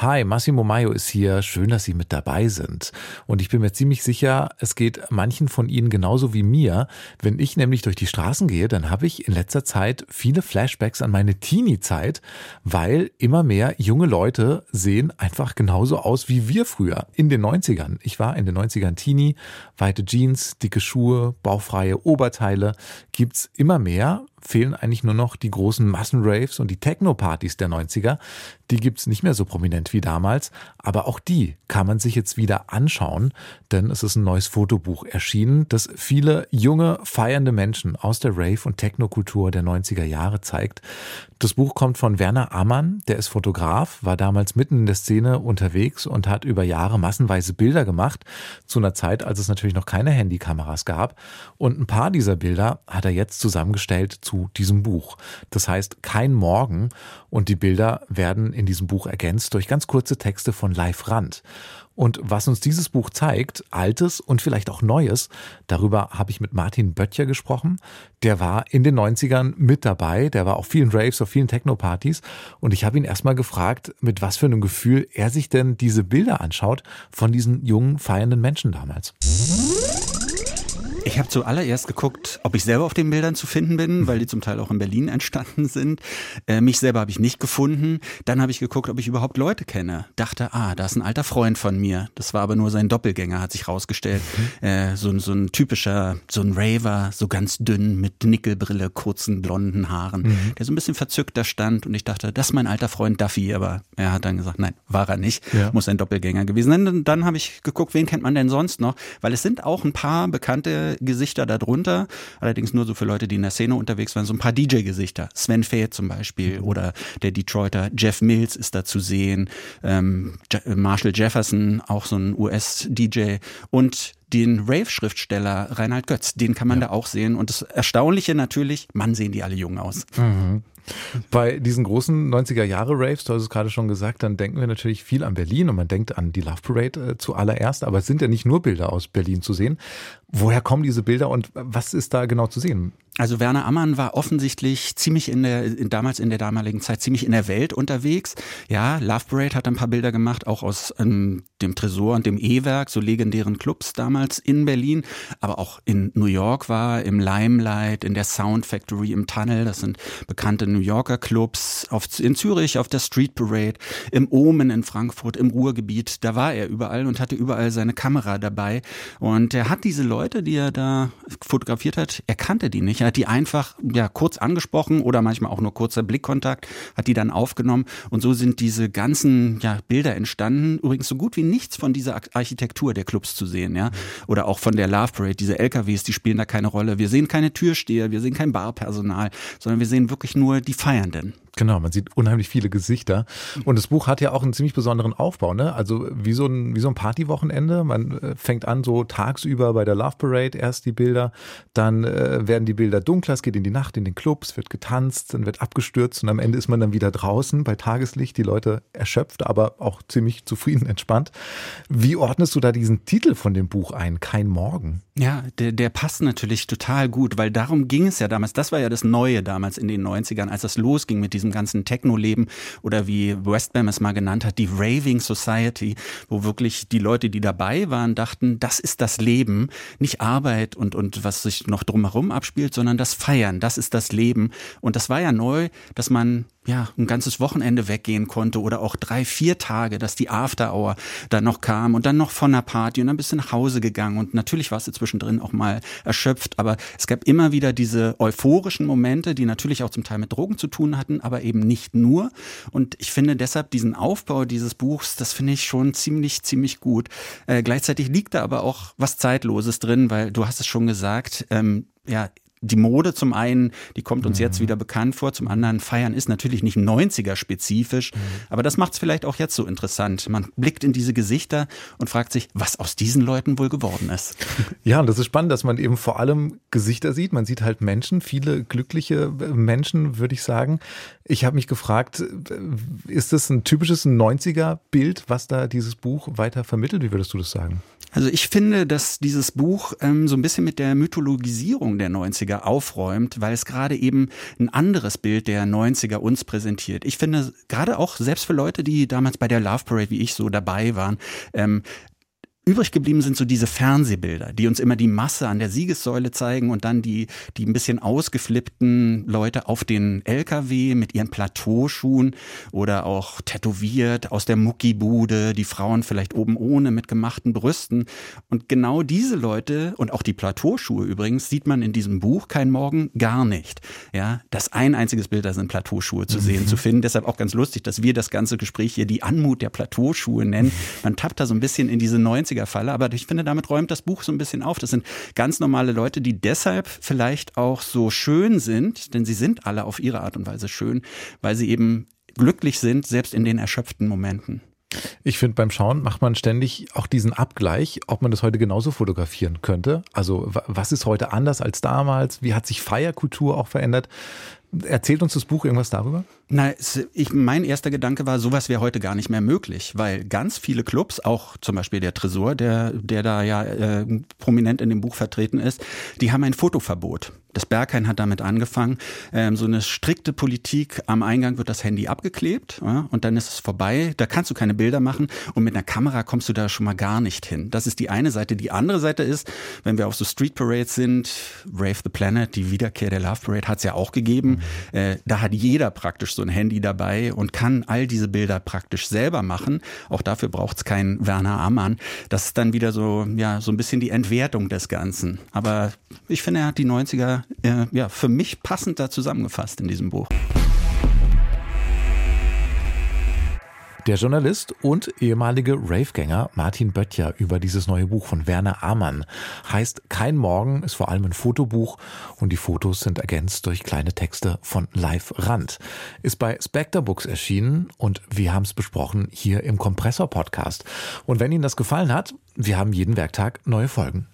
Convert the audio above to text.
Hi, Massimo Maio ist hier. Schön, dass Sie mit dabei sind. Und ich bin mir ziemlich sicher, es geht manchen von Ihnen genauso wie mir. Wenn ich nämlich durch die Straßen gehe, dann habe ich in letzter Zeit viele Flashbacks an meine Teenie-Zeit, weil immer mehr junge Leute sehen einfach genauso aus wie wir früher in den 90ern. Ich war in den 90ern Teenie, weite Jeans, dicke Schuhe, bauchfreie Oberteile. Gibt's immer mehr fehlen eigentlich nur noch die großen Massenraves und die Techno-Partys der 90er. Die gibt's nicht mehr so prominent wie damals, aber auch die kann man sich jetzt wieder anschauen, denn es ist ein neues Fotobuch erschienen, das viele junge, feiernde Menschen aus der Rave- und Techno-Kultur der 90er Jahre zeigt. Das Buch kommt von Werner Ammann, der ist Fotograf, war damals mitten in der Szene unterwegs und hat über Jahre massenweise Bilder gemacht, zu einer Zeit, als es natürlich noch keine Handykameras gab. Und ein paar dieser Bilder hat er jetzt zusammengestellt zu diesem Buch. Das heißt Kein Morgen und die Bilder werden in diesem Buch ergänzt durch ganz kurze Texte von Live Rand. Und was uns dieses Buch zeigt, Altes und vielleicht auch Neues, darüber habe ich mit Martin Böttcher gesprochen. Der war in den 90ern mit dabei, der war auf vielen Raves, auf vielen Techno-Partys. Und ich habe ihn erstmal gefragt, mit was für einem Gefühl er sich denn diese Bilder anschaut von diesen jungen, feiernden Menschen damals. Ich habe zuallererst geguckt, ob ich selber auf den Bildern zu finden bin, weil die zum Teil auch in Berlin entstanden sind. Äh, mich selber habe ich nicht gefunden. Dann habe ich geguckt, ob ich überhaupt Leute kenne. Dachte, ah, da ist ein alter Freund von mir. Das war aber nur sein Doppelgänger, hat sich rausgestellt. Mhm. Äh, so, so ein typischer, so ein Raver, so ganz dünn mit Nickelbrille, kurzen blonden Haaren, mhm. der so ein bisschen verzückt da stand. Und ich dachte, das ist mein alter Freund Duffy. Aber er hat dann gesagt, nein, war er nicht. Ja. Muss ein Doppelgänger gewesen sein. Dann, dann habe ich geguckt, wen kennt man denn sonst noch? Weil es sind auch ein paar bekannte Gesichter darunter, allerdings nur so für Leute, die in der Szene unterwegs waren, so ein paar DJ-Gesichter. Sven Fäh zum Beispiel mhm. oder der Detroiter Jeff Mills ist da zu sehen, ähm, Marshall Jefferson, auch so ein US-DJ und den Rave-Schriftsteller Reinhard Götz, den kann man ja. da auch sehen. Und das Erstaunliche natürlich, man sehen die alle jung aus. Mhm. Bei diesen großen 90er Jahre Raves, du hast es gerade schon gesagt, dann denken wir natürlich viel an Berlin und man denkt an die Love Parade äh, zuallererst, aber es sind ja nicht nur Bilder aus Berlin zu sehen. Woher kommen diese Bilder und was ist da genau zu sehen? Also Werner Ammann war offensichtlich ziemlich in der, in, damals in der damaligen Zeit ziemlich in der Welt unterwegs. Ja, Love Parade hat ein paar Bilder gemacht, auch aus ähm, dem Tresor und dem E-Werk, so legendären Clubs damals in Berlin, aber auch in New York war, im Limelight, in der Sound Factory, im Tunnel, das sind bekannte New Yorker Clubs, auf, in Zürich auf der Street Parade, im Omen in Frankfurt, im Ruhrgebiet, da war er überall und hatte überall seine Kamera dabei. Und er hat diese Leute, die er da fotografiert hat, er kannte die nicht, die einfach ja kurz angesprochen oder manchmal auch nur kurzer Blickkontakt, hat die dann aufgenommen und so sind diese ganzen ja, Bilder entstanden. Übrigens so gut wie nichts von dieser Architektur der Clubs zu sehen, ja, oder auch von der Love Parade. Diese LKWs, die spielen da keine Rolle. Wir sehen keine Türsteher, wir sehen kein Barpersonal, sondern wir sehen wirklich nur die Feiernden. Genau, man sieht unheimlich viele Gesichter. Und das Buch hat ja auch einen ziemlich besonderen Aufbau, ne? Also wie so ein, wie so ein Partywochenende. Man äh, fängt an so tagsüber bei der Love Parade erst die Bilder, dann äh, werden die Bilder dunkler, es geht in die Nacht in den Clubs, wird getanzt, dann wird abgestürzt und am Ende ist man dann wieder draußen bei Tageslicht, die Leute erschöpft, aber auch ziemlich zufrieden, entspannt. Wie ordnest du da diesen Titel von dem Buch ein? Kein Morgen. Ja, der, der passt natürlich total gut, weil darum ging es ja damals. Das war ja das Neue damals in den 90ern, als das losging mit diesem diesem ganzen Techno-Leben oder wie Westbam es mal genannt hat, die Raving Society, wo wirklich die Leute, die dabei waren, dachten, das ist das Leben, nicht Arbeit und, und was sich noch drumherum abspielt, sondern das Feiern, das ist das Leben. Und das war ja neu, dass man ja, ein ganzes Wochenende weggehen konnte oder auch drei, vier Tage, dass die After Hour dann noch kam und dann noch von der Party und dann bist du nach Hause gegangen und natürlich warst du zwischendrin auch mal erschöpft, aber es gab immer wieder diese euphorischen Momente, die natürlich auch zum Teil mit Drogen zu tun hatten, aber eben nicht nur und ich finde deshalb diesen Aufbau dieses Buchs, das finde ich schon ziemlich, ziemlich gut. Äh, gleichzeitig liegt da aber auch was Zeitloses drin, weil du hast es schon gesagt, ähm, ja, die Mode zum einen, die kommt uns mhm. jetzt wieder bekannt vor, zum anderen Feiern ist natürlich nicht 90er spezifisch, mhm. aber das macht es vielleicht auch jetzt so interessant. Man blickt in diese Gesichter und fragt sich, was aus diesen Leuten wohl geworden ist. Ja, und das ist spannend, dass man eben vor allem Gesichter sieht. Man sieht halt Menschen, viele glückliche Menschen, würde ich sagen. Ich habe mich gefragt, ist das ein typisches 90er-Bild, was da dieses Buch weiter vermittelt? Wie würdest du das sagen? Also ich finde, dass dieses Buch ähm, so ein bisschen mit der Mythologisierung der 90er aufräumt, weil es gerade eben ein anderes Bild der 90er uns präsentiert. Ich finde, gerade auch selbst für Leute, die damals bei der Love Parade wie ich so dabei waren, ähm, Übrig geblieben sind so diese Fernsehbilder, die uns immer die Masse an der Siegessäule zeigen und dann die, die ein bisschen ausgeflippten Leute auf den LKW mit ihren Plateauschuhen oder auch tätowiert aus der Muckibude, die Frauen vielleicht oben ohne mit gemachten Brüsten. Und genau diese Leute und auch die Plateauschuhe übrigens sieht man in diesem Buch Kein Morgen gar nicht. Ja, das ein einziges Bild, da sind Plateauschuhe zu sehen, zu finden. Deshalb auch ganz lustig, dass wir das ganze Gespräch hier die Anmut der Plateauschuhe nennen. Man tappt da so ein bisschen in diese 90 Falle. Aber ich finde, damit räumt das Buch so ein bisschen auf. Das sind ganz normale Leute, die deshalb vielleicht auch so schön sind, denn sie sind alle auf ihre Art und Weise schön, weil sie eben glücklich sind, selbst in den erschöpften Momenten. Ich finde, beim Schauen macht man ständig auch diesen Abgleich, ob man das heute genauso fotografieren könnte. Also was ist heute anders als damals? Wie hat sich Feierkultur auch verändert? Erzählt uns das Buch irgendwas darüber? Na, ich, mein erster Gedanke war, sowas wäre heute gar nicht mehr möglich, weil ganz viele Clubs, auch zum Beispiel der Tresor, der, der da ja äh, prominent in dem Buch vertreten ist, die haben ein Fotoverbot. Das Berghain hat damit angefangen. Ähm, so eine strikte Politik. Am Eingang wird das Handy abgeklebt ja, und dann ist es vorbei. Da kannst du keine Bilder machen und mit einer Kamera kommst du da schon mal gar nicht hin. Das ist die eine Seite. Die andere Seite ist, wenn wir auf so Street Parades sind, Rave the Planet, die Wiederkehr der Love Parade hat es ja auch gegeben. Äh, da hat jeder praktisch so ein Handy dabei und kann all diese Bilder praktisch selber machen. Auch dafür braucht es keinen Werner Ammann. Das ist dann wieder so, ja, so ein bisschen die Entwertung des Ganzen. Aber ich finde, er hat die 90er äh, ja, für mich passend da zusammengefasst in diesem Buch. Der Journalist und ehemalige Ravegänger Martin Böttcher über dieses neue Buch von Werner Amann heißt Kein Morgen, ist vor allem ein Fotobuch und die Fotos sind ergänzt durch kleine Texte von Live Rand. Ist bei Spectre Books erschienen und wir haben es besprochen hier im Kompressor Podcast. Und wenn Ihnen das gefallen hat, wir haben jeden Werktag neue Folgen.